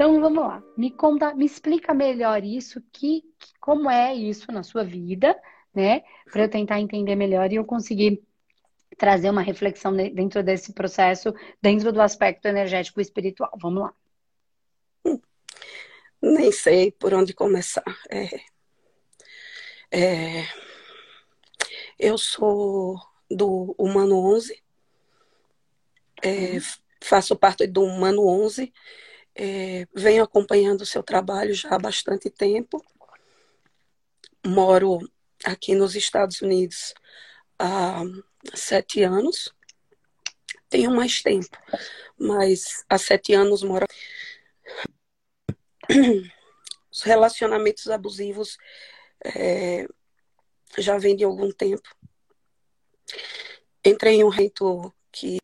Então vamos lá, me conta, me explica melhor isso, que, que como é isso na sua vida, né? Para eu tentar entender melhor e eu conseguir trazer uma reflexão dentro desse processo, dentro do aspecto energético e espiritual. Vamos lá. Nem sei por onde começar. É, é, eu sou do Humano 11, é, faço parte do Humano 11, é, venho acompanhando o seu trabalho já há bastante tempo. Moro aqui nos Estados Unidos há sete anos. Tenho mais tempo, mas há sete anos moro. Os relacionamentos abusivos é, já vem de algum tempo. Entrei em um reino que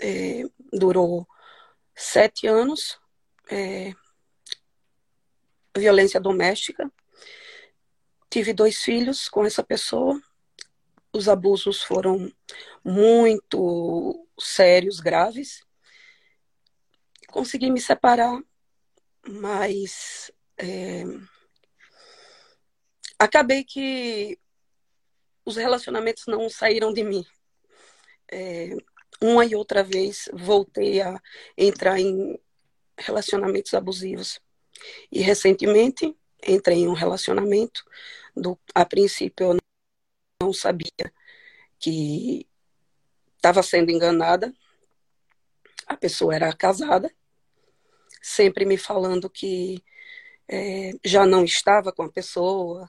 é, durou sete anos, é, violência doméstica. Tive dois filhos com essa pessoa. Os abusos foram muito sérios, graves. Consegui me separar, mas é, acabei que os relacionamentos não saíram de mim. É, uma e outra vez voltei a entrar em relacionamentos abusivos. E recentemente entrei em um relacionamento. Do, a princípio eu não sabia que estava sendo enganada. A pessoa era casada, sempre me falando que é, já não estava com a pessoa,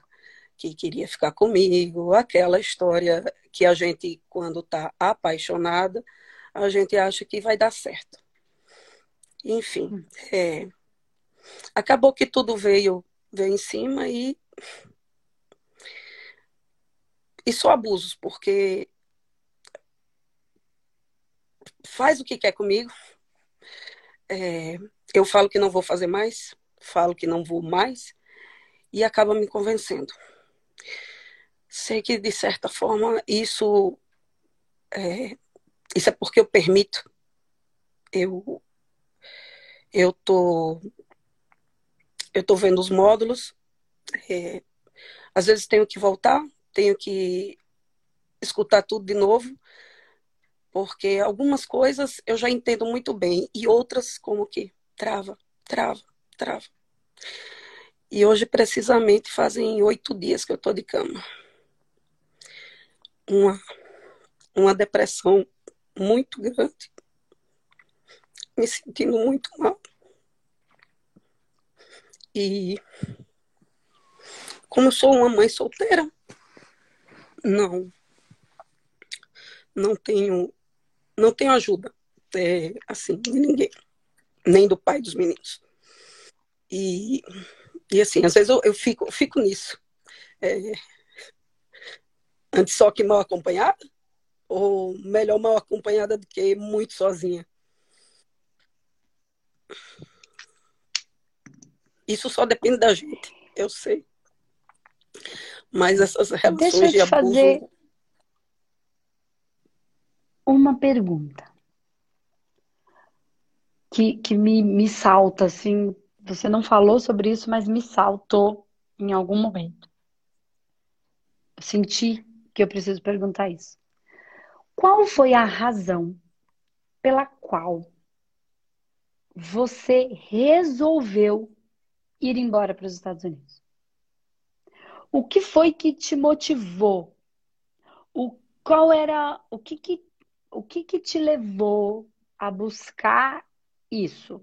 que queria ficar comigo, aquela história que a gente, quando está apaixonada, a gente acha que vai dar certo. Enfim, hum. é, acabou que tudo veio, veio em cima e. E só abusos, porque faz o que quer comigo. É, eu falo que não vou fazer mais, falo que não vou mais, e acaba me convencendo. Sei que, de certa forma, isso é, isso é porque eu permito. Eu eu tô eu tô vendo os módulos. É, às vezes tenho que voltar, tenho que escutar tudo de novo, porque algumas coisas eu já entendo muito bem e outras como que trava, trava, trava. E hoje precisamente fazem oito dias que eu tô de cama. Uma uma depressão muito grande, me sentindo muito mal. E como sou uma mãe solteira, não não tenho não tenho ajuda é, assim de ninguém, nem do pai dos meninos. E, e assim, às vezes eu, eu fico, fico nisso. É, antes só que mal acompanhada, ou melhor mal acompanhada do que muito sozinha. Isso só depende da gente, eu sei. Mas essas relações Deixa eu de abuso. Fazer uma pergunta que, que me, me salta, assim. Você não falou sobre isso, mas me saltou em algum momento. Eu senti que eu preciso perguntar isso. Qual foi a razão pela qual você resolveu ir embora para os Estados Unidos? O que foi que te motivou? O qual era o que que o que que te levou a buscar isso?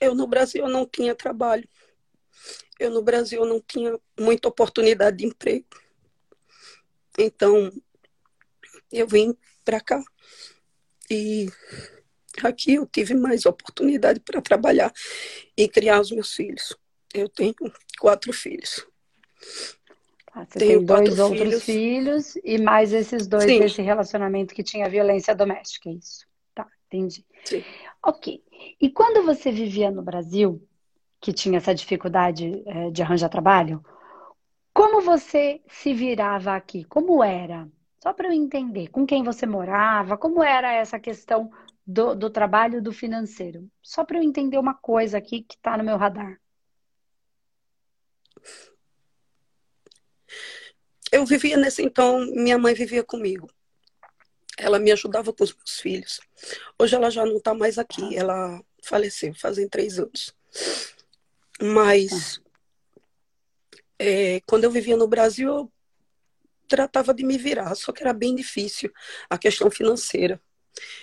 Eu no Brasil não tinha trabalho. Eu no Brasil não tinha muita oportunidade de emprego. Então, eu vim para cá. E aqui eu tive mais oportunidade para trabalhar e criar os meus filhos. Eu tenho quatro filhos. Ah, você tenho tem dois outros filhos. filhos e mais esses dois Sim. desse relacionamento que tinha violência doméstica, é isso. Tá, entendi. Sim. Ok. E quando você vivia no Brasil, que tinha essa dificuldade é, de arranjar trabalho, como você se virava aqui? Como era? Só para eu entender, com quem você morava, como era essa questão do, do trabalho do financeiro? Só para eu entender uma coisa aqui que está no meu radar. Eu vivia nesse então, minha mãe vivia comigo. Ela me ajudava com os meus filhos. Hoje ela já não está mais aqui. Ela faleceu fazem três anos. Mas é, quando eu vivia no Brasil, eu tratava de me virar, só que era bem difícil a questão financeira.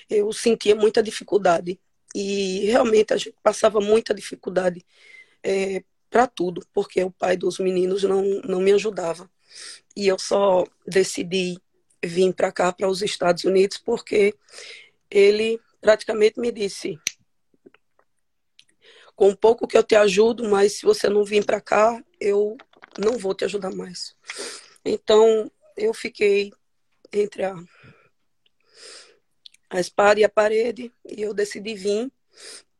Eu sentia muita dificuldade e realmente a gente passava muita dificuldade é, para tudo, porque o pai dos meninos não, não me ajudava. E eu só decidi vir para cá, para os Estados Unidos, porque ele praticamente me disse: com pouco que eu te ajudo, mas se você não vir para cá, eu não vou te ajudar mais. Então, eu fiquei entre a, a espada e a parede e eu decidi vir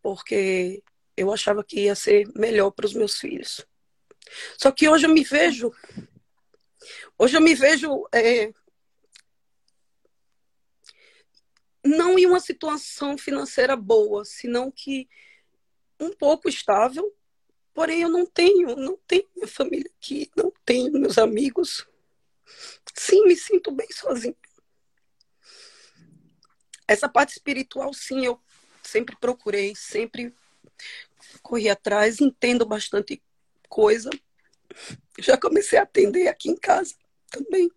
porque eu achava que ia ser melhor para os meus filhos. Só que hoje eu me vejo, hoje eu me vejo é, não em uma situação financeira boa, senão que um pouco estável, porém eu não tenho, não tenho minha família aqui, não tenho meus amigos. Sim, me sinto bem sozinha. Essa parte espiritual, sim, eu sempre procurei, sempre corri atrás, entendo bastante coisa. Já comecei a atender aqui em casa também.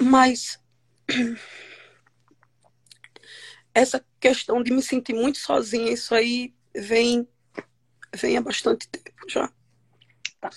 Mas essa questão de me sentir muito sozinha, isso aí vem, vem há bastante tempo já. Tá.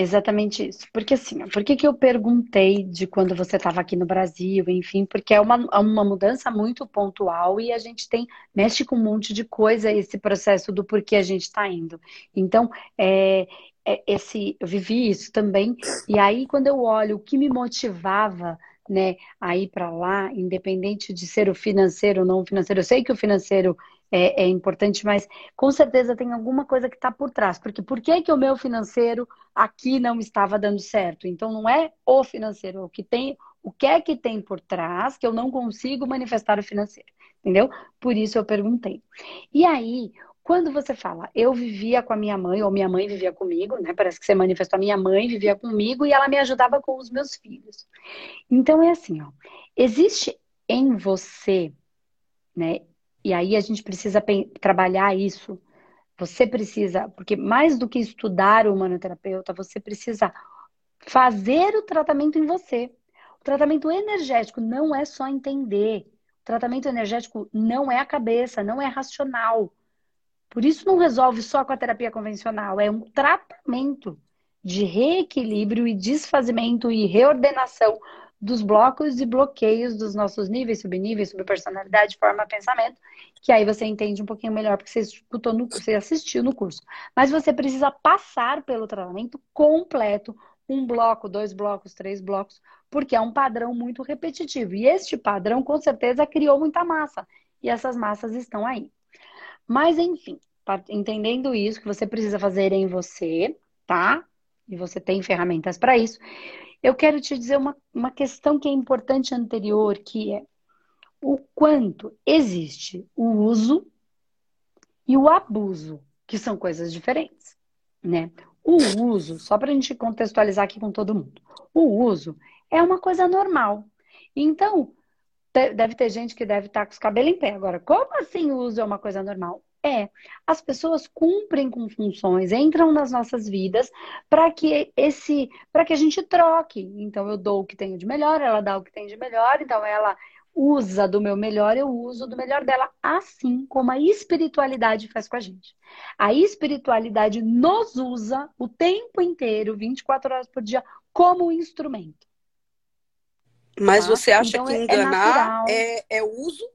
Exatamente isso. Porque assim, por que, eu perguntei de quando você estava aqui no Brasil, enfim, porque é uma, é uma mudança muito pontual e a gente tem, mexe com um monte de coisa esse processo do porquê a gente está indo. Então, é, é, esse, eu vivi isso também, e aí quando eu olho o que me motivava né, a ir para lá, independente de ser o financeiro ou não financeiro. Eu sei que o financeiro é, é importante, mas com certeza tem alguma coisa que está por trás. Porque por que, que o meu financeiro aqui não estava dando certo? Então não é o financeiro, o que tem, o que é que tem por trás que eu não consigo manifestar o financeiro, entendeu? Por isso eu perguntei. E aí, quando você fala, eu vivia com a minha mãe, ou minha mãe vivia comigo, né? Parece que você manifestou, a minha mãe vivia comigo e ela me ajudava com os meus filhos. Então é assim, ó. Existe em você, né? E aí a gente precisa trabalhar isso. Você precisa, porque mais do que estudar o humanoterapeuta, você precisa fazer o tratamento em você. O tratamento energético não é só entender. O tratamento energético não é a cabeça, não é racional. Por isso não resolve só com a terapia convencional, é um tratamento de reequilíbrio e desfazimento e reordenação dos blocos e bloqueios dos nossos níveis, subníveis, subpersonalidade, forma, pensamento, que aí você entende um pouquinho melhor porque você escutou no, você assistiu no curso. Mas você precisa passar pelo tratamento completo, um bloco, dois blocos, três blocos, porque é um padrão muito repetitivo. E este padrão, com certeza, criou muita massa. E essas massas estão aí. Mas, enfim, entendendo isso, que você precisa fazer em você, tá? E você tem ferramentas para isso. Eu quero te dizer uma, uma questão que é importante anterior, que é o quanto existe o uso e o abuso, que são coisas diferentes, né? O uso, só para a gente contextualizar aqui com todo mundo, o uso é uma coisa normal. Então, deve ter gente que deve estar com os cabelos em pé. Agora, como assim o uso é uma coisa normal? É, as pessoas cumprem com funções, entram nas nossas vidas para que esse, para que a gente troque. Então eu dou o que tenho de melhor, ela dá o que tem de melhor, então ela usa do meu melhor, eu uso do melhor dela, assim como a espiritualidade faz com a gente. A espiritualidade nos usa o tempo inteiro, 24 horas por dia, como instrumento. Mas tá? você acha então, que é enganar é, é, é uso?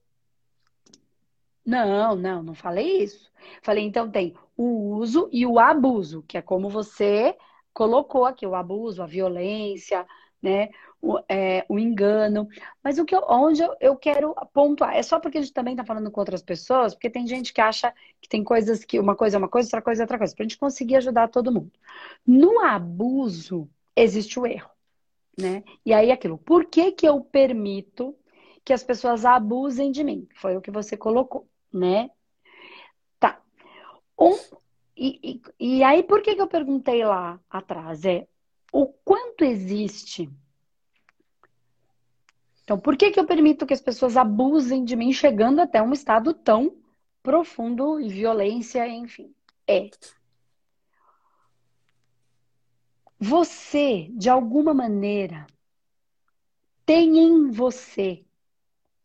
Não, não, não falei isso. Falei, então tem o uso e o abuso, que é como você colocou aqui, o abuso, a violência, né? O, é, o engano. Mas o que eu, onde eu, eu quero pontuar, é só porque a gente também está falando com outras pessoas, porque tem gente que acha que tem coisas que uma coisa é uma coisa, outra coisa é outra coisa, para a gente conseguir ajudar todo mundo. No abuso, existe o erro né? E aí aquilo, por que que eu permito que as pessoas abusem de mim? Foi o que você colocou, né? Tá. Um, e, e, e aí, por que, que eu perguntei lá atrás? É o quanto existe. Então, por que, que eu permito que as pessoas abusem de mim, chegando até um estado tão profundo e violência, enfim? É. Você, de alguma maneira, tem em você.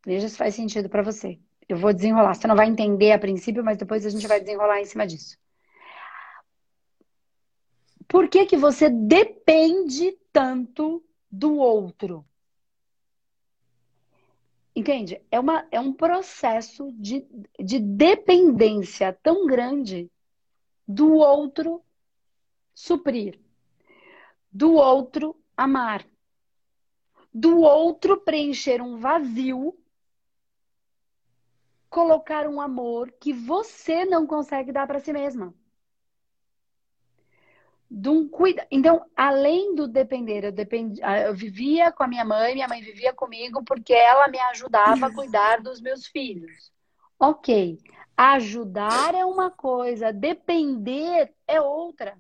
Veja se faz sentido para você. Eu vou desenrolar. Você não vai entender a princípio, mas depois a gente vai desenrolar em cima disso. Por que, que você depende tanto do outro? Entende? É, uma, é um processo de, de dependência tão grande do outro suprir, do outro amar, do outro preencher um vazio, colocar um amor que você não consegue dar para si mesma um cuida. Então, além do depender, eu, depend... Ah, eu vivia com a minha mãe, minha mãe vivia comigo porque ela me ajudava a cuidar dos meus filhos. Ok. Ajudar é uma coisa, depender é outra.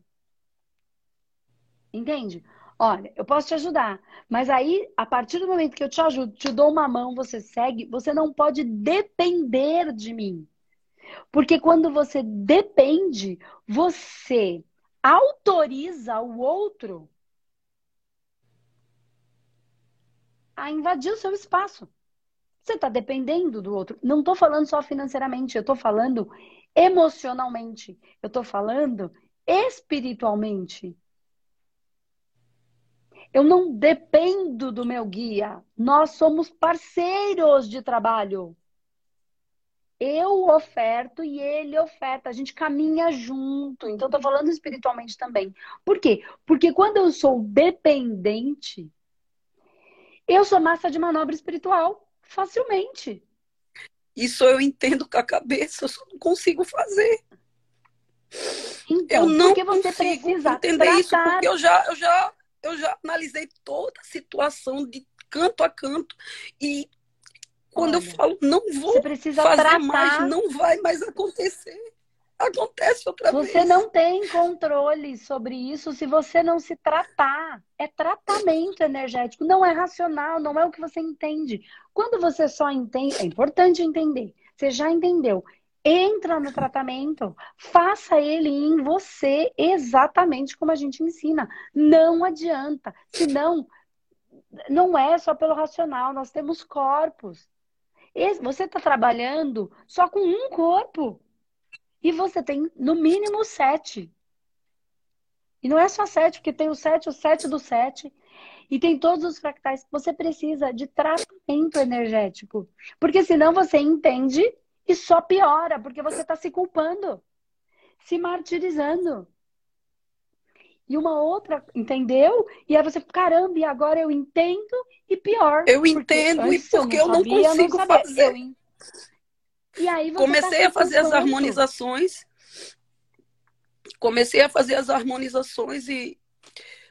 Entende? Olha, eu posso te ajudar, mas aí, a partir do momento que eu te ajudo, te dou uma mão, você segue, você não pode depender de mim. Porque quando você depende, você autoriza o outro a invadir o seu espaço. Você está dependendo do outro. Não estou falando só financeiramente, eu estou falando emocionalmente, eu estou falando espiritualmente. Eu não dependo do meu guia. Nós somos parceiros de trabalho. Eu oferto e ele oferta. A gente caminha junto. Então, estou falando espiritualmente também. Por quê? Porque quando eu sou dependente, eu sou massa de manobra espiritual facilmente. Isso eu entendo com a cabeça, eu só não consigo fazer. Então, eu não consigo entender tratar... isso, porque eu já, eu, já, eu já analisei toda a situação de canto a canto e quando Olha, eu falo, não vou fazer tratar. mais, não vai mais acontecer. Acontece outra você vez. Você não tem controle sobre isso se você não se tratar. É tratamento energético, não é racional, não é o que você entende. Quando você só entende, é importante entender. Você já entendeu. Entra no tratamento, faça ele em você exatamente como a gente ensina. Não adianta. Senão, não é só pelo racional, nós temos corpos. Você está trabalhando só com um corpo. E você tem, no mínimo, sete. E não é só sete, porque tem o sete, o sete do sete. E tem todos os fractais. Você precisa de tratamento energético. Porque senão você entende e só piora, porque você está se culpando, se martirizando. E uma outra, entendeu? E aí você, caramba, e agora eu entendo e pior. Eu entendo e porque eu não, sabia, eu não consigo não fazer. Eu... E aí tá Comecei tá a fazer as harmonizações. Comecei a fazer as harmonizações e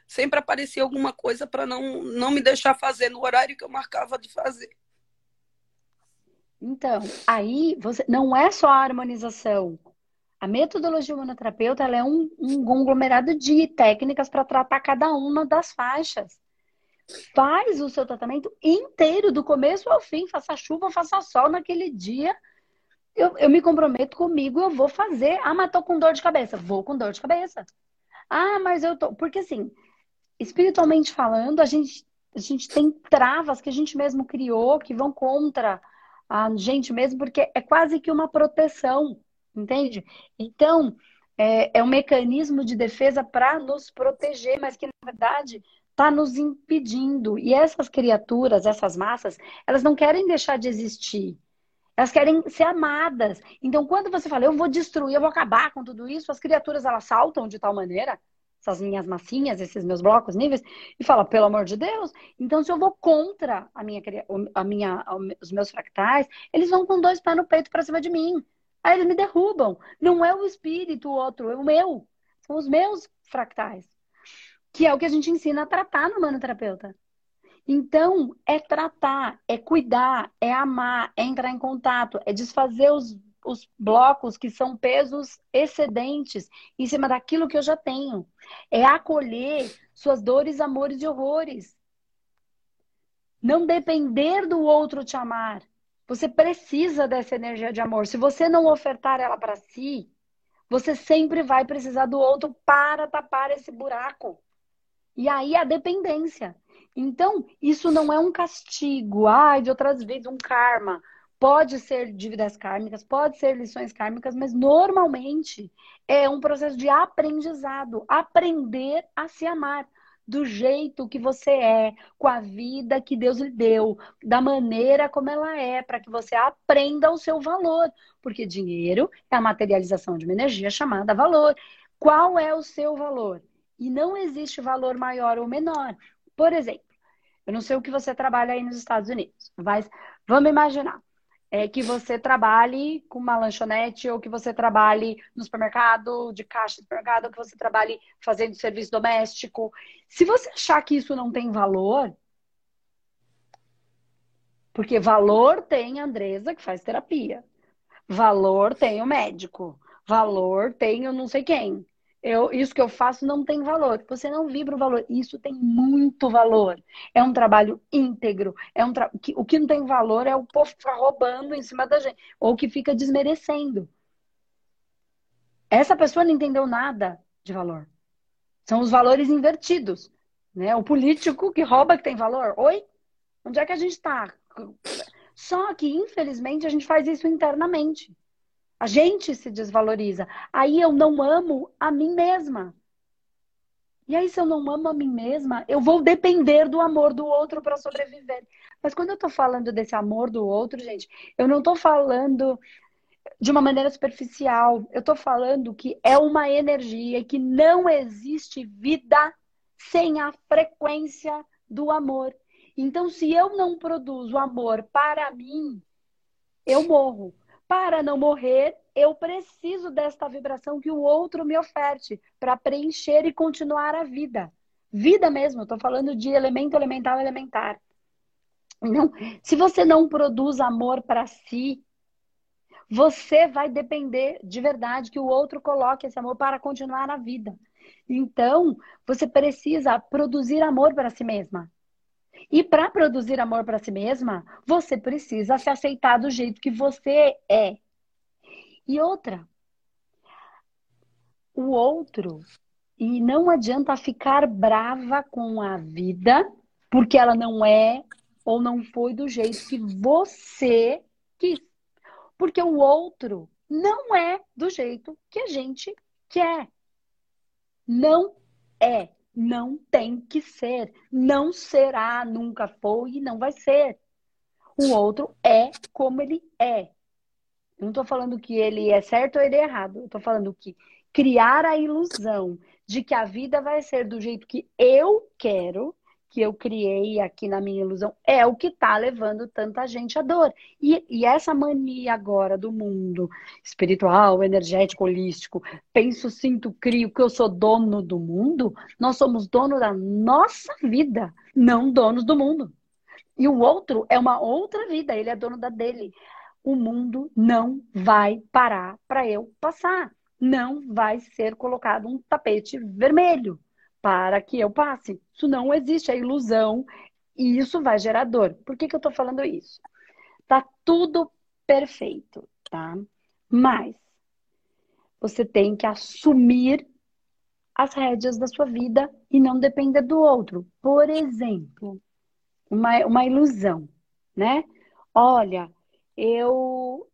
sempre aparecia alguma coisa para não, não me deixar fazer no horário que eu marcava de fazer. Então, aí você não é só a harmonização. A metodologia humanoterapeuta é um, um conglomerado de técnicas para tratar cada uma das faixas. Faz o seu tratamento inteiro, do começo ao fim, faça chuva, faça sol naquele dia. Eu, eu me comprometo comigo, eu vou fazer. Ah, mas tô com dor de cabeça. Vou com dor de cabeça. Ah, mas eu tô. Porque assim, espiritualmente falando, a gente, a gente tem travas que a gente mesmo criou que vão contra a gente mesmo, porque é quase que uma proteção entende? Então, é, é um mecanismo de defesa para nos proteger, mas que, na verdade, está nos impedindo. E essas criaturas, essas massas, elas não querem deixar de existir. Elas querem ser amadas. Então, quando você fala, eu vou destruir, eu vou acabar com tudo isso, as criaturas elas saltam de tal maneira, essas minhas massinhas, esses meus blocos níveis, e fala, pelo amor de Deus. Então, se eu vou contra a minha, a minha, os meus fractais, eles vão com dois pés no peito para cima de mim. Aí eles me derrubam. Não é o espírito o outro, é o meu. São os meus fractais. Que é o que a gente ensina a tratar no manoterapeuta. Então, é tratar, é cuidar, é amar, é entrar em contato, é desfazer os, os blocos que são pesos excedentes em cima daquilo que eu já tenho. É acolher suas dores, amores e horrores. Não depender do outro te amar. Você precisa dessa energia de amor. Se você não ofertar ela para si, você sempre vai precisar do outro para tapar esse buraco. E aí a dependência. Então, isso não é um castigo, ai, de outras vezes, um karma. Pode ser dívidas kármicas, pode ser lições kármicas, mas normalmente é um processo de aprendizado, aprender a se amar do jeito que você é, com a vida que Deus lhe deu, da maneira como ela é, para que você aprenda o seu valor, porque dinheiro é a materialização de uma energia chamada valor. Qual é o seu valor? E não existe valor maior ou menor. Por exemplo, eu não sei o que você trabalha aí nos Estados Unidos, mas vamos imaginar é, que você trabalhe com uma lanchonete ou que você trabalhe no supermercado, de caixa de supermercado, ou que você trabalhe fazendo serviço doméstico. Se você achar que isso não tem valor, porque valor tem a Andresa que faz terapia, valor tem o médico, valor tem o não sei quem eu, isso que eu faço não tem valor. Você não vibra o valor. Isso tem muito valor. É um trabalho íntegro. É um tra... O que não tem valor é o povo ficar roubando em cima da gente. Ou que fica desmerecendo. Essa pessoa não entendeu nada de valor. São os valores invertidos. Né? O político que rouba que tem valor. Oi? Onde é que a gente está? Só que, infelizmente, a gente faz isso internamente. A gente se desvaloriza. Aí eu não amo a mim mesma. E aí, se eu não amo a mim mesma, eu vou depender do amor do outro para sobreviver. Mas quando eu estou falando desse amor do outro, gente, eu não estou falando de uma maneira superficial. Eu estou falando que é uma energia que não existe vida sem a frequência do amor. Então, se eu não produzo amor para mim, eu morro. Para não morrer, eu preciso desta vibração que o outro me oferte para preencher e continuar a vida. Vida mesmo, estou falando de elemento elemental elementar. Então, se você não produz amor para si, você vai depender de verdade que o outro coloque esse amor para continuar na vida. Então, você precisa produzir amor para si mesma. E para produzir amor para si mesma, você precisa se aceitar do jeito que você é. E outra, o outro, e não adianta ficar brava com a vida, porque ela não é ou não foi do jeito que você quis. Porque o outro não é do jeito que a gente quer. Não é. Não tem que ser. Não será, nunca foi e não vai ser. O outro é como ele é. Eu não estou falando que ele é certo ou ele é errado. Eu estou falando que criar a ilusão de que a vida vai ser do jeito que eu quero que eu criei aqui na minha ilusão é o que está levando tanta gente à dor. E, e, essa mania agora do mundo espiritual, energético, holístico, penso, sinto, crio que eu sou dono do mundo, nós somos dono da nossa vida, não donos do mundo. E o outro é uma outra vida, ele é dono da dele. O mundo não vai parar para eu passar. Não vai ser colocado um tapete vermelho para que eu passe. Isso não existe, é ilusão e isso vai gerar dor. Por que, que eu estou falando isso? Tá tudo perfeito, tá? Mas você tem que assumir as rédeas da sua vida e não depender do outro. Por exemplo, uma, uma ilusão, né? Olha, eu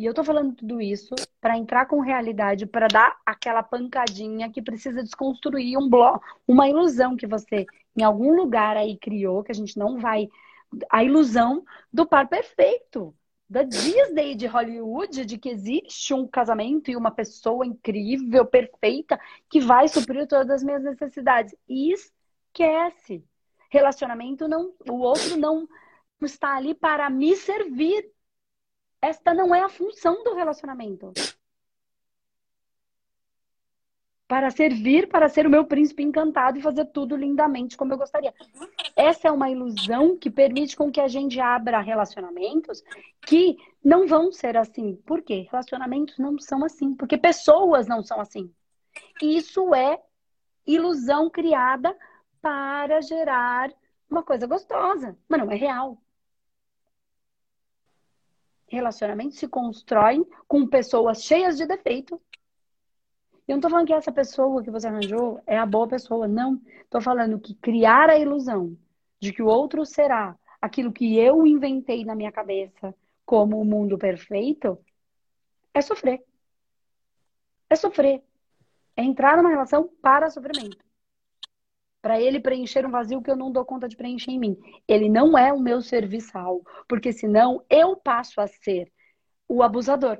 e eu tô falando tudo isso para entrar com realidade, para dar aquela pancadinha que precisa desconstruir um bloco, uma ilusão que você em algum lugar aí criou, que a gente não vai. A ilusão do par perfeito. Da Disney de Hollywood, de que existe um casamento e uma pessoa incrível, perfeita, que vai suprir todas as minhas necessidades. E esquece. Relacionamento não. O outro não está ali para me servir esta não é a função do relacionamento. para servir, para ser o meu príncipe encantado e fazer tudo lindamente como eu gostaria. Essa é uma ilusão que permite com que a gente abra relacionamentos que não vão ser assim. Por quê? Relacionamentos não são assim, porque pessoas não são assim. Isso é ilusão criada para gerar uma coisa gostosa, mas não é real. Relacionamentos se constroem com pessoas cheias de defeito eu não tô falando que essa pessoa que você arranjou é a boa pessoa, não. Tô falando que criar a ilusão de que o outro será aquilo que eu inventei na minha cabeça como o mundo perfeito é sofrer. É sofrer. É entrar numa relação para sofrimento. Para ele preencher um vazio que eu não dou conta de preencher em mim. Ele não é o meu serviçal, porque senão eu passo a ser o abusador.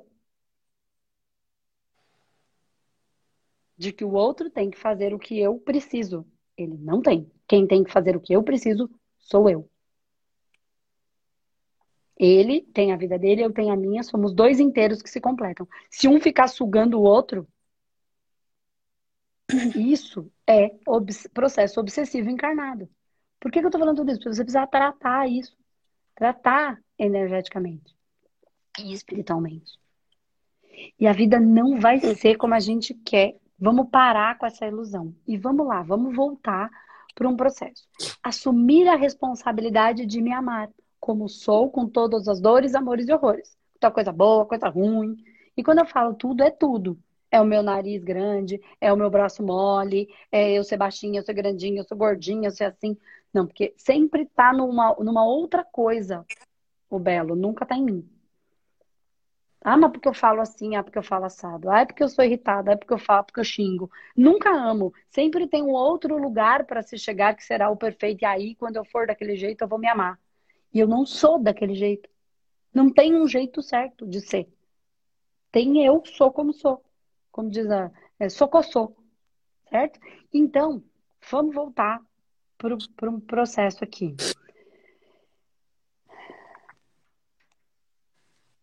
de que o outro tem que fazer o que eu preciso. Ele não tem. Quem tem que fazer o que eu preciso sou eu. Ele tem a vida dele, eu tenho a minha, somos dois inteiros que se completam. Se um ficar sugando o outro, isso é obs processo obsessivo encarnado. Por que, que eu tô falando tudo isso? Porque você precisa tratar isso. Tratar energeticamente e espiritualmente. E a vida não vai ser como a gente quer Vamos parar com essa ilusão. E vamos lá, vamos voltar para um processo. Assumir a responsabilidade de me amar, como sou, com todas as dores, amores e horrores. Então, coisa boa, coisa ruim. E quando eu falo tudo, é tudo. É o meu nariz grande, é o meu braço mole, é eu ser baixinha, eu ser grandinha, eu sou gordinha, eu ser assim. Não, porque sempre tá numa, numa outra coisa o belo, nunca tá em mim. Ah, mas porque eu falo assim, ah, porque eu falo assado. Ah, é porque eu sou irritada, ah, é porque eu falo, porque eu xingo. Nunca amo. Sempre tem um outro lugar para se chegar que será o perfeito. E aí, quando eu for daquele jeito, eu vou me amar. E eu não sou daquele jeito. Não tem um jeito certo de ser. Tem eu, sou como sou. Como diz a. É, sou. Certo? Então, vamos voltar para um processo aqui.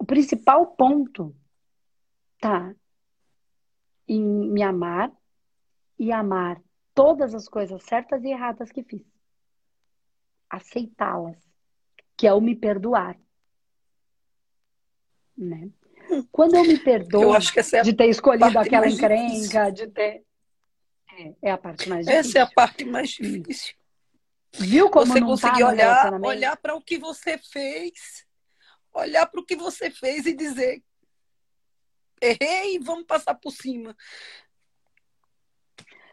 principal ponto tá em me amar e amar todas as coisas certas e erradas que fiz. Aceitá-las, que é o me perdoar. Né? Quando eu me perdoo eu é de ter escolhido aquela encrenca, de ter. É, é, a parte mais difícil. Essa é a parte mais difícil. Viu como você não conseguir tá olhar, olhar para o que você fez olhar para o que você fez e dizer: errei, vamos passar por cima.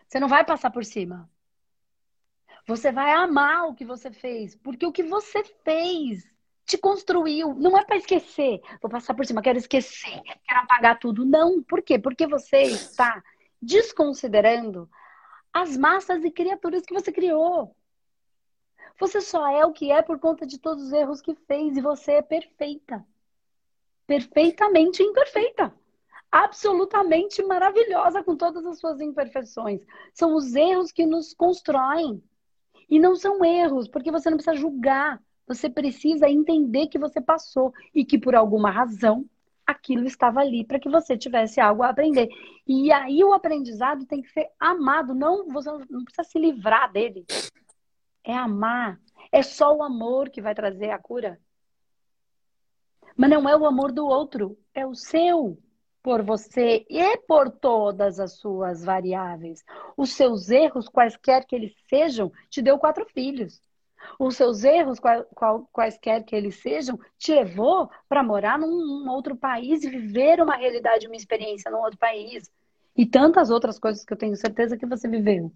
Você não vai passar por cima. Você vai amar o que você fez, porque o que você fez te construiu. Não é para esquecer. Vou passar por cima, quero esquecer, quero apagar tudo. Não. Por quê? Porque você está desconsiderando as massas e criaturas que você criou. Você só é o que é por conta de todos os erros que fez e você é perfeita. Perfeitamente imperfeita. Absolutamente maravilhosa com todas as suas imperfeições. São os erros que nos constroem. E não são erros, porque você não precisa julgar. Você precisa entender que você passou e que por alguma razão aquilo estava ali para que você tivesse algo a aprender. E aí o aprendizado tem que ser amado, não você não precisa se livrar dele é amar. É só o amor que vai trazer a cura. Mas não é o amor do outro, é o seu por você e por todas as suas variáveis. Os seus erros, quaisquer que eles sejam, te deu quatro filhos. Os seus erros, quaisquer que eles sejam, te levou para morar num, num, outro país e viver uma realidade, uma experiência num outro país. E tantas outras coisas que eu tenho certeza que você viveu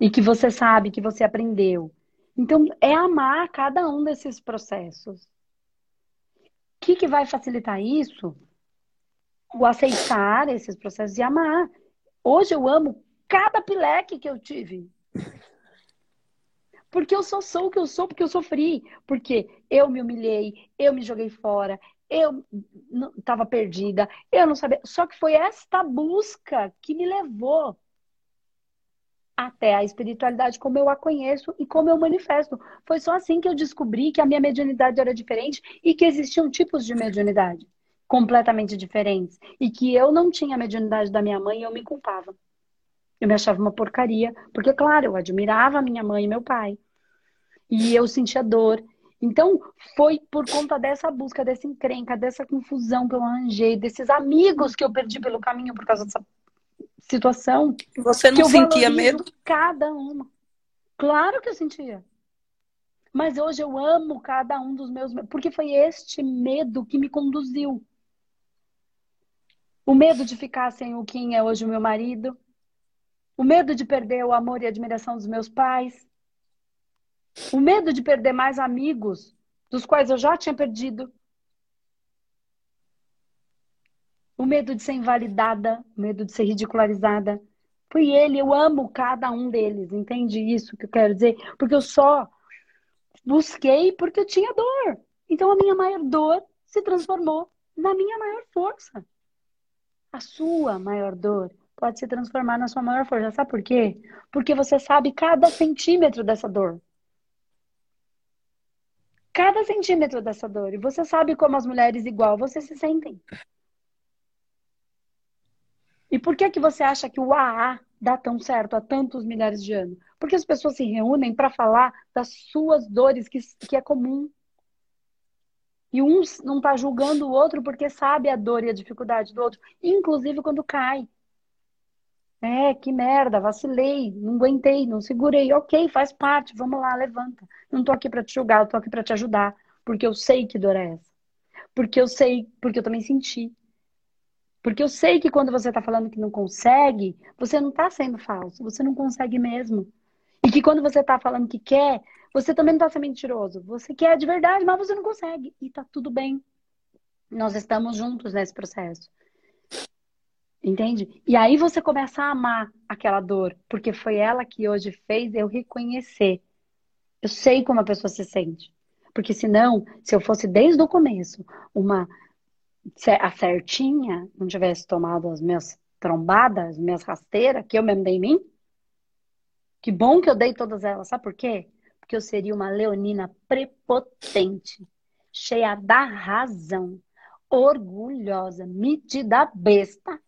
e que você sabe, que você aprendeu. Então, é amar cada um desses processos. O que, que vai facilitar isso? O aceitar esses processos e amar. Hoje eu amo cada pileque que eu tive. Porque eu só sou o que eu sou, porque eu sofri. Porque eu me humilhei, eu me joguei fora, eu estava perdida, eu não sabia. Só que foi esta busca que me levou até a espiritualidade como eu a conheço e como eu manifesto. Foi só assim que eu descobri que a minha mediunidade era diferente e que existiam tipos de mediunidade. completamente diferentes e que eu não tinha a mediunidade da minha mãe, eu me culpava. Eu me achava uma porcaria, porque claro, eu admirava minha mãe e meu pai. E eu sentia dor. Então, foi por conta dessa busca, dessa encrenca, dessa confusão que eu arranjei, desses amigos que eu perdi pelo caminho por causa dessa situação. Você não sentia medo? Cada uma. Claro que eu sentia. Mas hoje eu amo cada um dos meus, porque foi este medo que me conduziu. O medo de ficar sem o quem é hoje o meu marido. O medo de perder o amor e a admiração dos meus pais. O medo de perder mais amigos, dos quais eu já tinha perdido. O medo de ser invalidada, o medo de ser ridicularizada. Foi ele, eu amo cada um deles, entende isso que eu quero dizer? Porque eu só busquei porque eu tinha dor. Então a minha maior dor se transformou na minha maior força. A sua maior dor pode se transformar na sua maior força. Sabe por quê? Porque você sabe cada centímetro dessa dor. Cada centímetro dessa dor. E você sabe como as mulheres igual você se sentem. E por que que você acha que o AA dá tão certo há tantos milhares de anos? Porque as pessoas se reúnem para falar das suas dores, que, que é comum. E um não está julgando o outro porque sabe a dor e a dificuldade do outro, inclusive quando cai. É, que merda, vacilei, não aguentei, não segurei. Ok, faz parte, vamos lá, levanta. Não estou aqui para te julgar, eu tô aqui para te ajudar, porque eu sei que dor é essa. Porque eu sei, porque eu também senti. Porque eu sei que quando você está falando que não consegue, você não está sendo falso, você não consegue mesmo. E que quando você tá falando que quer, você também não tá sendo mentiroso. Você quer de verdade, mas você não consegue. E tá tudo bem. Nós estamos juntos nesse processo. Entende? E aí você começa a amar aquela dor, porque foi ela que hoje fez eu reconhecer. Eu sei como a pessoa se sente. Porque senão, se eu fosse desde o começo uma a certinha, não tivesse tomado as minhas trombadas, as minhas rasteiras, que eu mesmo dei em mim, que bom que eu dei todas elas, sabe por quê? Porque eu seria uma leonina prepotente, cheia da razão, orgulhosa, metida besta,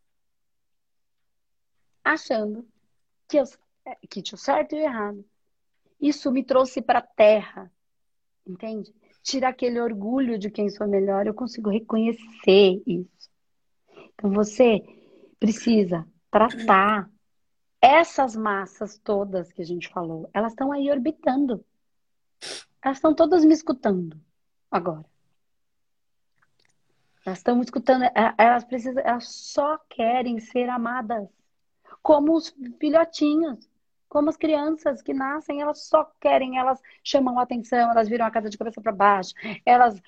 achando que, eu, que tinha o certo e o errado. Isso me trouxe para a terra, entende? Tira aquele orgulho de quem sou melhor, eu consigo reconhecer isso. Então você precisa tratar essas massas todas que a gente falou, elas estão aí orbitando. Elas estão todas me escutando agora. Elas estão me escutando, é, elas precisam, elas só querem ser amadas. Como os filhotinhos, como as crianças que nascem, elas só querem, elas chamam a atenção, elas viram a casa de cabeça para baixo, elas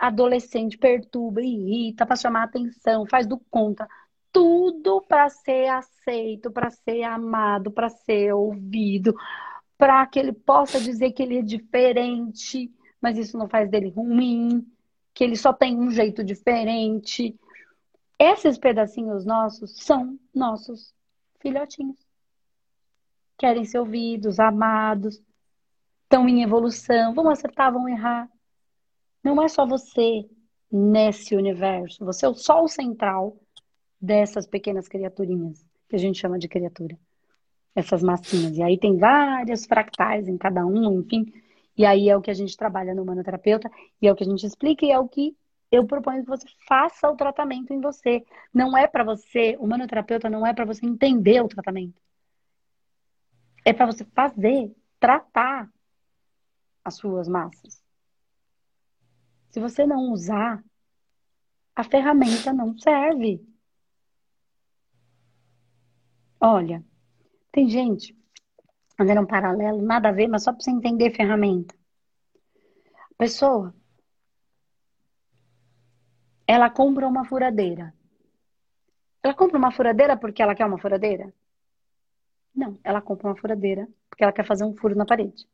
adolescente perturba, irrita para chamar a atenção, faz do conta tudo para ser aceito, para ser amado, para ser ouvido, para que ele possa dizer que ele é diferente, mas isso não faz dele ruim, que ele só tem um jeito diferente. Esses pedacinhos nossos são nossos filhotinhos. Querem ser ouvidos, amados, estão em evolução, vão acertar, vão errar. Não é só você nesse universo, você é o sol central dessas pequenas criaturinhas, que a gente chama de criatura. Essas massinhas. E aí tem várias fractais em cada um, enfim. E aí é o que a gente trabalha no manoterapeuta, e é o que a gente explica, e é o que eu proponho que você faça o tratamento em você. Não é para você, o manoterapeuta não é para você entender o tratamento. É para você fazer, tratar as suas massas. Se você não usar, a ferramenta não serve. Olha, tem gente fazendo um paralelo, nada a ver, mas só para você entender ferramenta. Pessoa, ela compra uma furadeira. Ela compra uma furadeira porque ela quer uma furadeira? Não, ela compra uma furadeira porque ela quer fazer um furo na parede.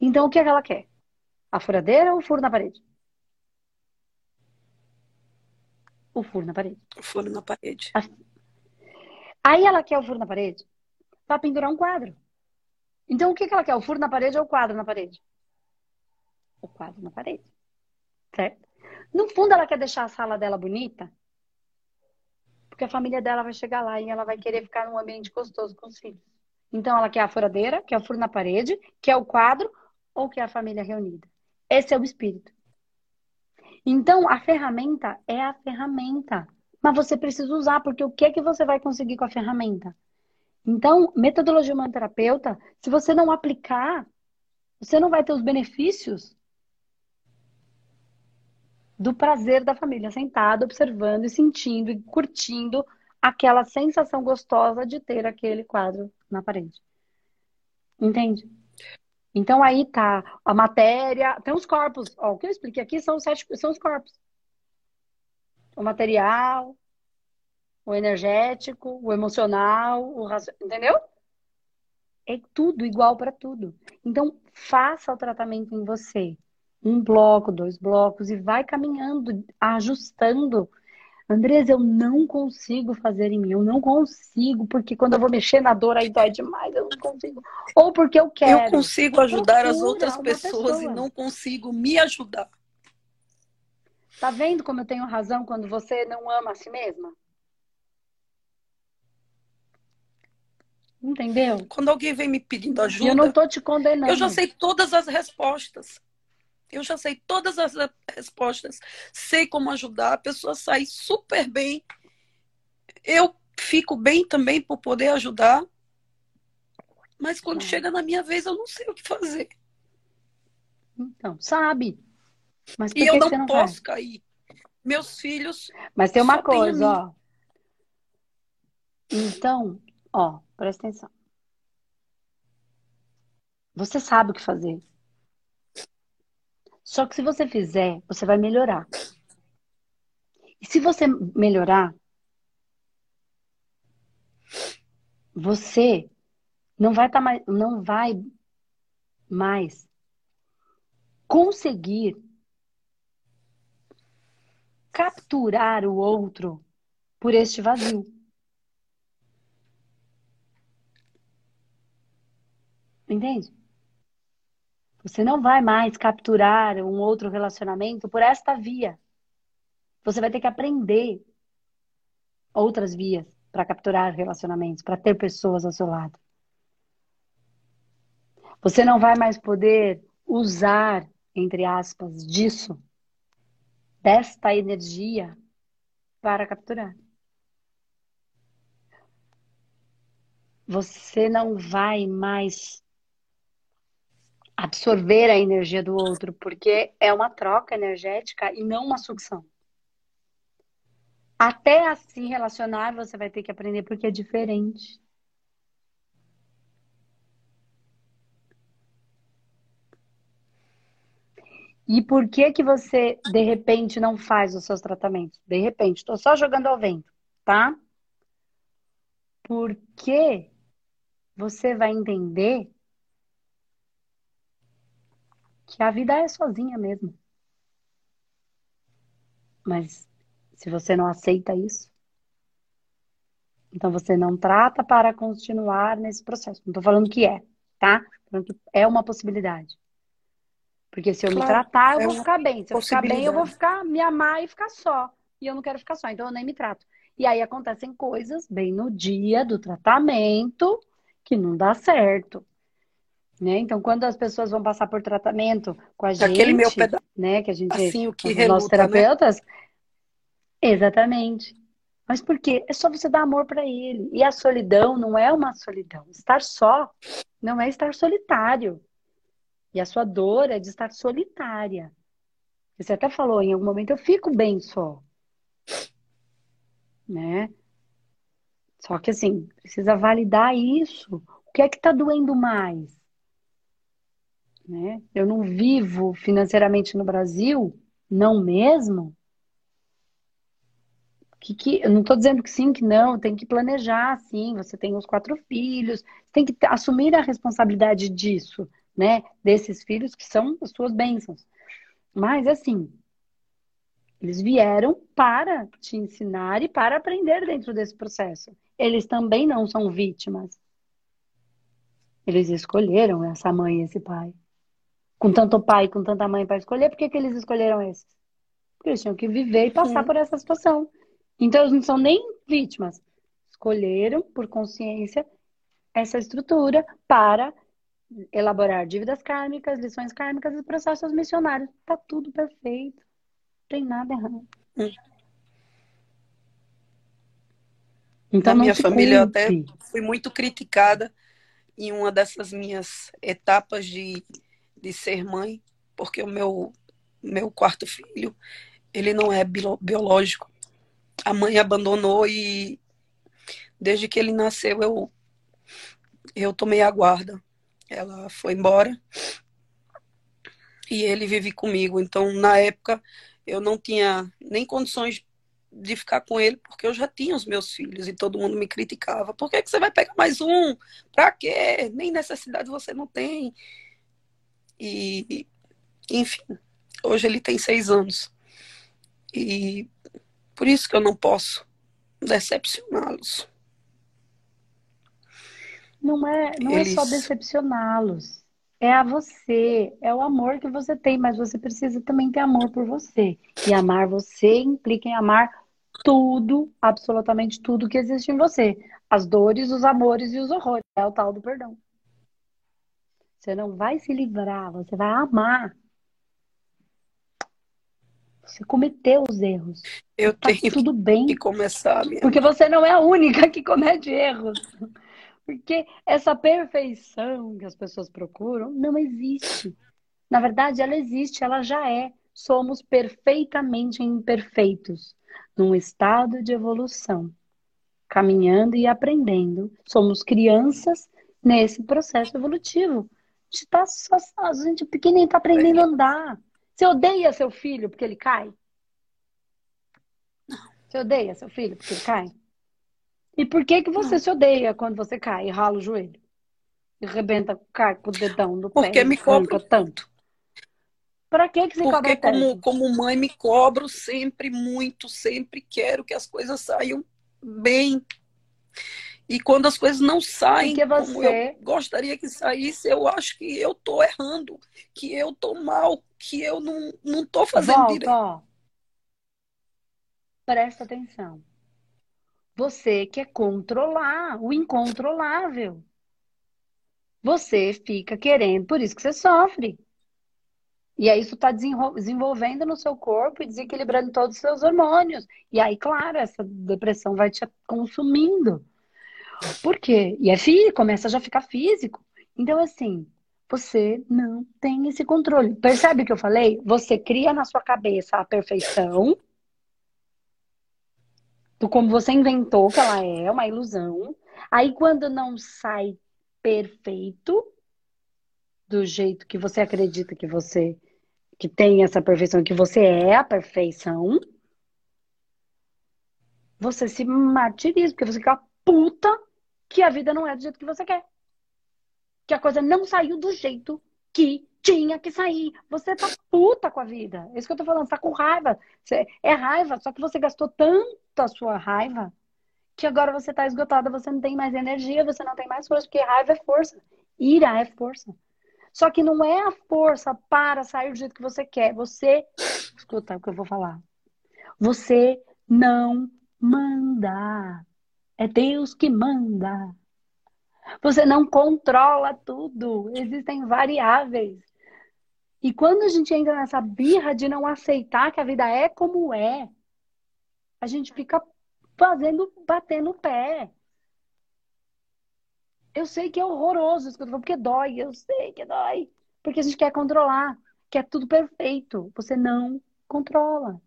Então, o que, é que ela quer? A furadeira ou o furo na parede? O furo na parede. O furo na parede. Aí ela quer o furo na parede para pendurar um quadro. Então o que, que ela quer? O furo na parede ou o quadro na parede? O quadro na parede. Certo? No fundo, ela quer deixar a sala dela bonita, porque a família dela vai chegar lá e ela vai querer ficar num ambiente gostoso com os filhos. Então, ela quer a furadeira, quer o furo na parede, quer o quadro ou quer a família reunida. Esse é o espírito. Então, a ferramenta é a ferramenta. Mas você precisa usar, porque o que é que você vai conseguir com a ferramenta? Então, metodologia humanoterapeuta, se você não aplicar, você não vai ter os benefícios do prazer da família sentada, observando e sentindo e curtindo aquela sensação gostosa de ter aquele quadro na parede. Entende? Então aí tá a matéria, tem os corpos. Ó, o que eu expliquei aqui são os sete, são os corpos. O material, o energético, o emocional, o entendeu? É tudo igual para tudo. Então faça o tratamento em você. Um bloco, dois blocos e vai caminhando, ajustando Andresa, eu não consigo fazer em mim, eu não consigo, porque quando eu vou mexer na dor aí dói demais, eu não consigo. Ou porque eu quero. Eu consigo ajudar as outras pessoas pessoa. e não consigo me ajudar. Tá vendo como eu tenho razão quando você não ama a si mesma? Entendeu? Quando alguém vem me pedindo ajuda. Eu não tô te condenando. Eu já sei todas as respostas. Eu já sei todas as respostas, sei como ajudar, a pessoa sai super bem. Eu fico bem também por poder ajudar. Mas quando é. chega na minha vez, eu não sei o que fazer. Então, sabe. Mas e eu não, não posso vai? cair. Meus filhos. Mas tem uma coisa, ó. Então, ó, presta atenção. Você sabe o que fazer. Só que se você fizer, você vai melhorar. E se você melhorar, você não vai tá mais, não vai mais conseguir capturar o outro por este vazio. Entende? Você não vai mais capturar um outro relacionamento por esta via. Você vai ter que aprender outras vias para capturar relacionamentos, para ter pessoas ao seu lado. Você não vai mais poder usar, entre aspas, disso, desta energia para capturar. Você não vai mais absorver a energia do outro, porque é uma troca energética e não uma sucção. Até assim relacionar, você vai ter que aprender porque é diferente. E por que que você de repente não faz os seus tratamentos? De repente, estou só jogando ao vento, tá? Porque você vai entender que a vida é sozinha mesmo. Mas se você não aceita isso, então você não trata para continuar nesse processo. Não estou falando que é, tá? Falando é uma possibilidade. Porque se eu claro, me tratar, eu é vou ficar bem. Se eu ficar bem, eu vou ficar, me amar e ficar só. E eu não quero ficar só, então eu nem me trato. E aí acontecem coisas bem no dia do tratamento que não dá certo. Né? Então, quando as pessoas vão passar por tratamento com a gente, Aquele meu peda... né, que a gente, assim, o que os reluta, nossos né? terapeutas, né? exatamente. Mas por quê? É só você dar amor para ele. E a solidão não é uma solidão. Estar só não é estar solitário. E a sua dor é de estar solitária. Você até falou, em algum momento eu fico bem só. Né? Só que assim, precisa validar isso. O que é que está doendo mais? Né? Eu não vivo financeiramente no Brasil, não mesmo. Que, que, eu não estou dizendo que sim, que não, tem que planejar, sim. Você tem os quatro filhos, tem que assumir a responsabilidade disso, né? Desses filhos que são as suas bênçãos. Mas, assim, eles vieram para te ensinar e para aprender dentro desse processo. Eles também não são vítimas. Eles escolheram essa mãe e esse pai com tanto pai, com tanta mãe para escolher, por que, que eles escolheram esses? Eles tinham que viver e passar Sim. por essa situação. Então, eles não são nem vítimas. Escolheram, por consciência, essa estrutura para elaborar dívidas kármicas, lições kármicas e processos missionários. Tá tudo perfeito. Não tem nada errado. Hum. Então, Na minha família, eu até fui muito criticada em uma dessas minhas etapas de, de ser mãe, porque o meu, meu quarto filho, ele não é bio- biológico. A mãe abandonou e desde que ele nasceu eu, eu tomei a guarda. Ela foi embora e ele vive comigo. Então, na época, eu não tinha nem condições de ficar com ele, porque eu já tinha os meus filhos e todo mundo me criticava. Por que, que você vai pegar mais um? Pra quê? Nem necessidade você não tem. E, enfim, hoje ele tem seis anos. E por isso que eu não posso decepcioná-los. Não é, não é só Eles- decepcioná-los. É a você, é o amor que você tem, mas você precisa também ter amor por você. E amar você implica em amar tudo, absolutamente tudo que existe em você. As dores, os amores e os horrores. É o tal do perdão. Você não vai se livrar, você vai amar. Você cometeu os erros. Eu Tá tenho tudo bem. que começar minha Porque você não é a única que comete erros. Porque essa perfeição que as pessoas procuram não existe. Na verdade, ela existe, ela já é. Somos perfeitamente imperfeitos, num estado de evolução, caminhando e aprendendo. Somos crianças nesse processo evolutivo. Gente tá só, a gente pequenininho tá aprendendo a andar. Você odeia seu filho porque ele cai? Você odeia seu filho porque ele cai? E por que que você se odeia quando você cai e rala o joelho? E rebenta, com o dedão do pé Porque me cobro. tanto? Pra que que você Porque cobra como, como mãe me cobro sempre muito, sempre quero que as coisas saiam bem. E quando as coisas não saem Porque como você- eu gostaria que saísse, eu acho que eu tô errando, que eu tô mal, que eu não, não tô fazendo Volta, direito. ó. Presta atenção. Você quer controlar o incontrolável. Você fica querendo, por isso que você sofre. E aí isso está desenvolvendo no seu corpo e desequilibrando todos os seus hormônios. E aí, claro, essa depressão vai te consumindo. Por quê? E é físico, começa a já ficar físico. Então, assim, você não tem esse controle. Percebe o que eu falei? Você cria na sua cabeça a perfeição do como você inventou que ela é, uma ilusão. Aí, quando não sai perfeito, do jeito que você acredita que você que tem essa perfeição, que você é a perfeição, você se martiriza, porque você fica puta que a vida não é do jeito que você quer. Que a coisa não saiu do jeito que tinha que sair. Você tá puta com a vida. É isso que eu tô falando, você tá com raiva. Você- é raiva, só que você gastou tanto a sua raiva que agora você tá esgotada, você não tem mais energia, você não tem mais força, porque raiva é força. Ira é força. Só que não é a força para sair do jeito que você quer. Você, escuta o que eu vou falar. Você não manda. É Deus que manda. Você não controla tudo. Existem variáveis. E quando a gente entra nessa birra de não aceitar que a vida é como é, a gente fica fazendo, batendo o pé. Eu sei que é horroroso isso que eu tô falando, porque dói, eu sei que dói. Porque a gente quer controlar, quer tudo perfeito. Você não controla.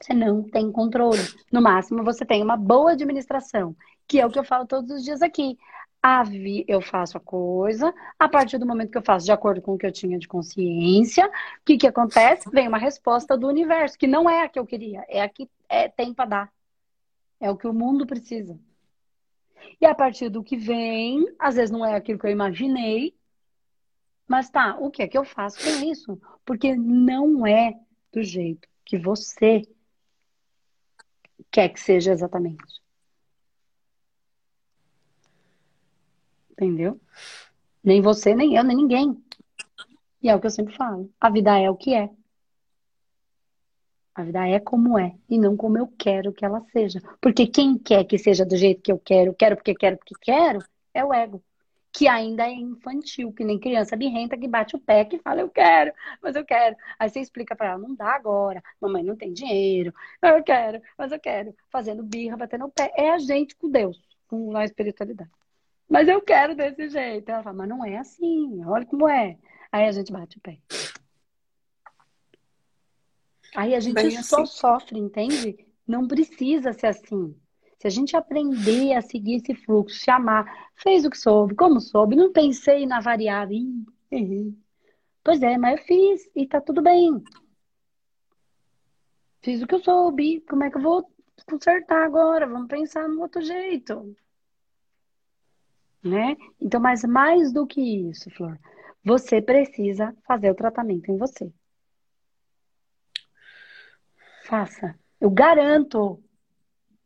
Você não tem controle. No máximo, você tem uma boa administração, que é o que eu falo todos os dias aqui. A vi- eu faço a coisa, a partir do momento que eu faço de acordo com o que eu tinha de consciência, o que, que acontece? Vem uma resposta do universo, que não é a que eu queria, é a que é, tem para dar. É o que o mundo precisa. E a partir do que vem, às vezes não é aquilo que eu imaginei, mas tá, o que é que eu faço com isso? Porque não é do jeito que você quer que seja exatamente. Entendeu? Nem você, nem eu, nem ninguém. E é o que eu sempre falo. A vida é o que é. A vida é como é e não como eu quero que ela seja. Porque quem quer que seja do jeito que eu quero, quero porque quero porque quero, é o ego. Que ainda é infantil, que nem criança birrenta que bate o pé que fala, eu quero, mas eu quero. Aí você explica para ela, não dá agora, mamãe não tem dinheiro, eu quero, mas eu quero. Fazendo birra, batendo o pé. É a gente com Deus, com a espiritualidade. Mas eu quero desse jeito. Ela fala, mas não é assim, olha como é. Aí a gente bate o pé. Aí a gente Bem só assim. sofre, entende? Não precisa ser assim. Se a gente aprender a seguir esse fluxo, se amar, fez o que soube, como soube, não pensei na variável. Ih, Pois é, mas eu fiz e tá tudo bem. Fiz o que eu soube, como é que eu vou consertar agora? Vamos pensar no outro jeito. Né? Então, mas mais do que isso, Flor, você precisa fazer o tratamento em você. Faça. Eu garanto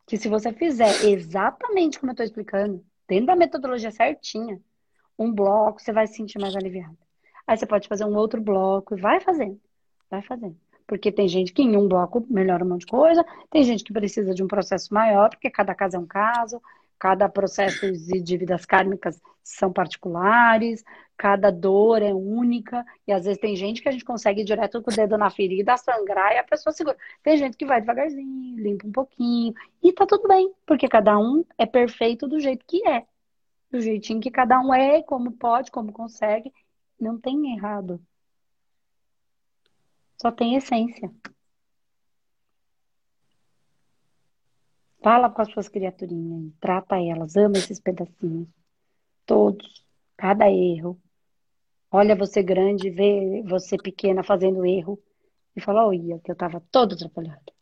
que se você fizer exatamente como eu estou explicando, dentro da metodologia certinha, um bloco, você vai se sentir mais aliviado. Aí você pode fazer um outro bloco e vai fazendo. Vai fazendo. Porque tem gente que em um bloco melhora um monte de coisa, tem gente que precisa de um processo maior, porque cada caso é um caso, cada processo de dívidas kármicas são particulares, cada dor é única, e às vezes tem gente que a gente consegue ir direto com o dedo na ferida, sangrar e a pessoa segura. Tem gente que vai devagarzinho, limpa um pouquinho, e tá tudo bem, porque cada um é perfeito do jeito que é. Do jeitinho que cada um é, como pode, como consegue, não tem errado. Só tem essência. Fala com as suas criaturinhas, trata elas, ama esses pedacinhos. Todos, cada erro. Olha você grande, vê você pequena fazendo erro e fala, olha, que eu tava todo atrapalhado.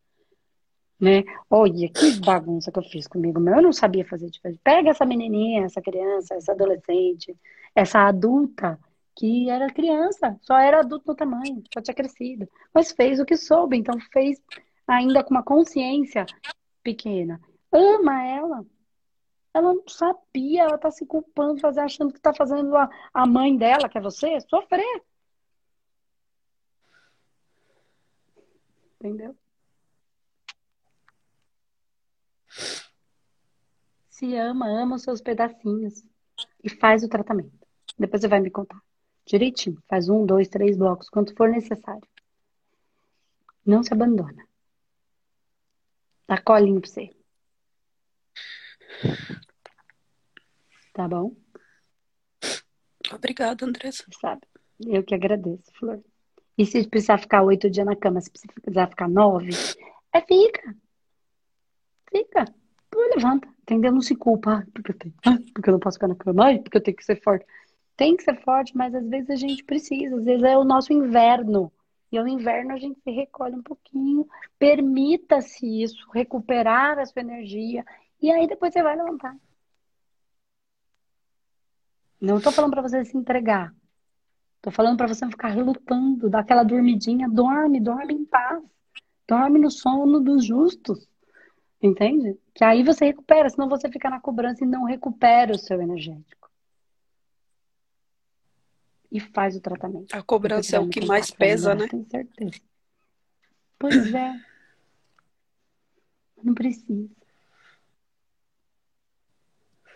Né? Olha, que bagunça que eu fiz comigo. Eu não sabia fazer diferente. Pega essa menininha, essa criança, essa adolescente, essa adulta que era criança, só era adulto no tamanho, só tinha crescido. Mas fez o que soube, então fez ainda com uma consciência pequena. Ama ela. Ela não sabia, ela tá se culpando, fazer, achando que tá fazendo a, a mãe dela, que é você, sofrer. Entendeu? Se ama, ama os seus pedacinhos e faz o tratamento. Depois você vai me contar. Direitinho. Faz um, dois, três blocos, quanto for necessário. Não se abandona. Dá colinho pra você. Tá bom? Obrigada, Andressa. Sabe? Eu que agradeço, Flor. E se precisar ficar oito dias na cama, se precisar ficar nove, é fica. Fica. levanta. Entendeu? Não se culpa. porque eu tenho. porque eu não posso ficar na cama. Ai, porque eu tenho que ser forte. Tem que ser forte, mas às vezes a gente precisa. Às vezes é o nosso inverno. E ao inverno a gente se recolhe um pouquinho, permita-se isso, recuperar a sua energia, e aí depois você vai levantar. Não estou falando para você se entregar. Estou falando para você ficar lutando, dar aquela dormidinha, dorme, dorme em paz. Dorme no sono dos justos. Entende? Que aí você recupera, senão você fica na cobrança e não recupera o seu energético e faz o tratamento. A cobrança é o que mais pesa, né? Tenho certeza. Pois é. Não precisa.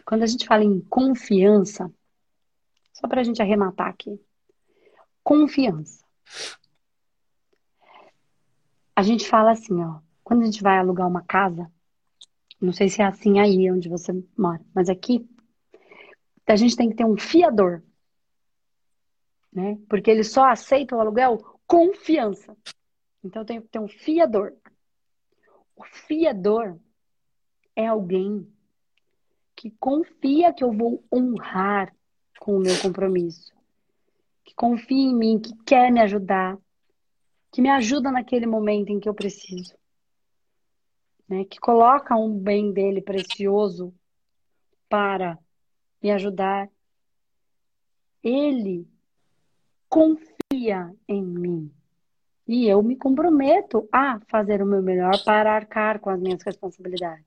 Quando a gente fala em confiança, só para a gente arrematar aqui. Confiança. A gente fala assim, ó. Quando a gente vai alugar uma casa, não sei se é assim aí onde você mora, mas aqui a gente tem que ter um fiador né? Porque ele só aceita o aluguel confiança. Então tem que ter um fiador. O fiador é alguém que confia que eu vou honrar com o meu compromisso, que confia em mim, que quer me ajudar, que me ajuda naquele momento em que eu preciso, né? Que coloca um bem dele precioso para me ajudar. Ele confia em mim. E eu me comprometo a fazer o meu melhor para arcar com as minhas responsabilidades.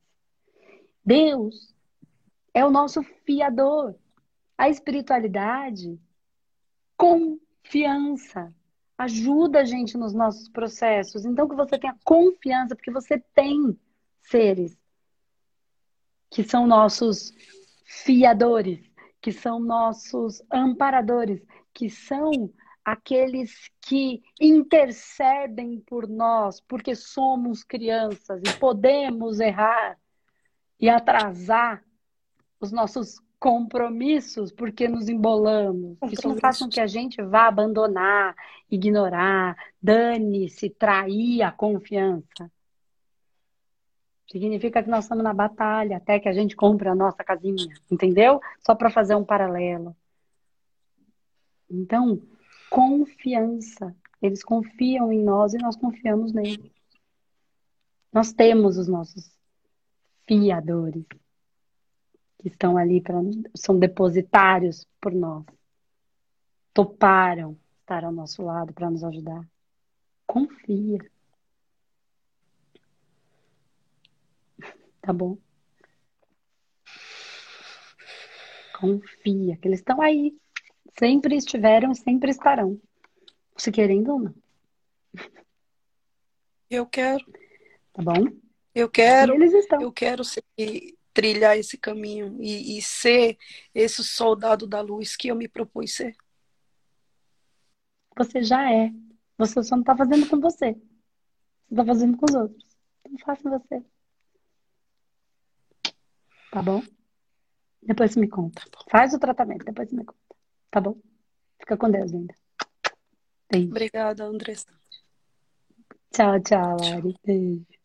Deus é o nosso fiador. A espiritualidade, confiança. ajuda a gente nos nossos processos. Então, que você tenha confiança, porque você tem seres que são nossos fiadores, que são nossos amparadores, que são aqueles que intercedem por nós, porque somos crianças e podemos errar e atrasar os nossos compromissos porque nos embolamos. Isso não faz com que a gente vá abandonar, ignorar, dane-se, trair a confiança. Significa que nós estamos na batalha até que a gente compre a nossa casinha, entendeu? Só para fazer um paralelo. Então, confiança. Eles confiam em nós e nós confiamos neles. Nós temos os nossos fiadores que estão ali para são depositários por nós. Toparam estar ao nosso lado para nos ajudar. Confia. Tá bom? Confia que eles estão aí. Sempre estiveram, sempre estarão. Se querendo ou não. Eu quero. Tá bom? Eu quero. eles estão. Eu quero trilhar esse caminho e, e ser esse soldado da luz que eu me propus ser. Você já é. Você só não está fazendo com você. Você está fazendo com os outros. Então faça você. Tá bom? Depois me conta. Tá Faz o tratamento, depois me conta. Tá bom? Fica com Deus, linda. Beijo. Obrigada, Andressa. Tchau, tchau, Ari. Beijo.